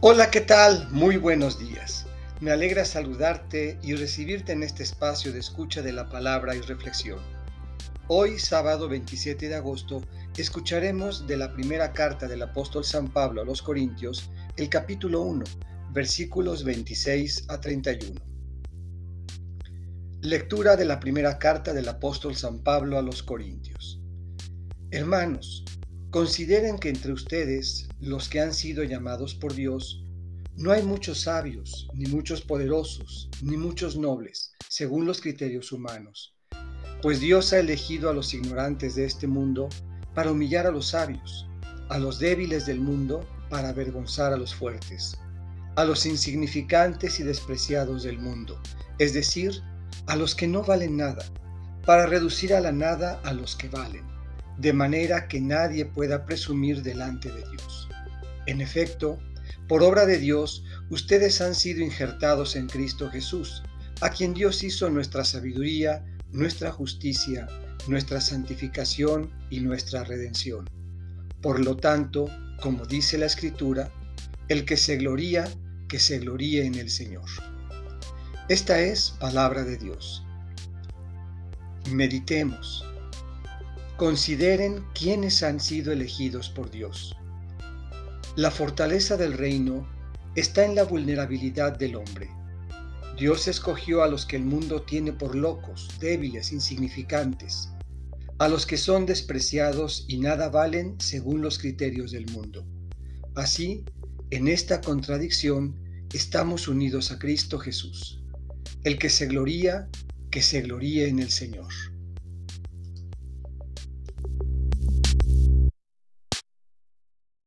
Hola, ¿qué tal? Muy buenos días. Me alegra saludarte y recibirte en este espacio de escucha de la palabra y reflexión. Hoy, sábado 27 de agosto, escucharemos de la primera carta del apóstol San Pablo a los Corintios, el capítulo 1, versículos 26 a 31. Lectura de la primera carta del apóstol San Pablo a los Corintios. Hermanos, Consideren que entre ustedes, los que han sido llamados por Dios, no hay muchos sabios, ni muchos poderosos, ni muchos nobles, según los criterios humanos, pues Dios ha elegido a los ignorantes de este mundo para humillar a los sabios, a los débiles del mundo para avergonzar a los fuertes, a los insignificantes y despreciados del mundo, es decir, a los que no valen nada, para reducir a la nada a los que valen de manera que nadie pueda presumir delante de Dios. En efecto, por obra de Dios, ustedes han sido injertados en Cristo Jesús, a quien Dios hizo nuestra sabiduría, nuestra justicia, nuestra santificación y nuestra redención. Por lo tanto, como dice la Escritura, el que se gloría, que se gloríe en el Señor. Esta es palabra de Dios. Meditemos. Consideren quiénes han sido elegidos por Dios. La fortaleza del reino está en la vulnerabilidad del hombre. Dios escogió a los que el mundo tiene por locos, débiles, insignificantes, a los que son despreciados y nada valen según los criterios del mundo. Así, en esta contradicción, estamos unidos a Cristo Jesús. El que se gloría, que se gloríe en el Señor.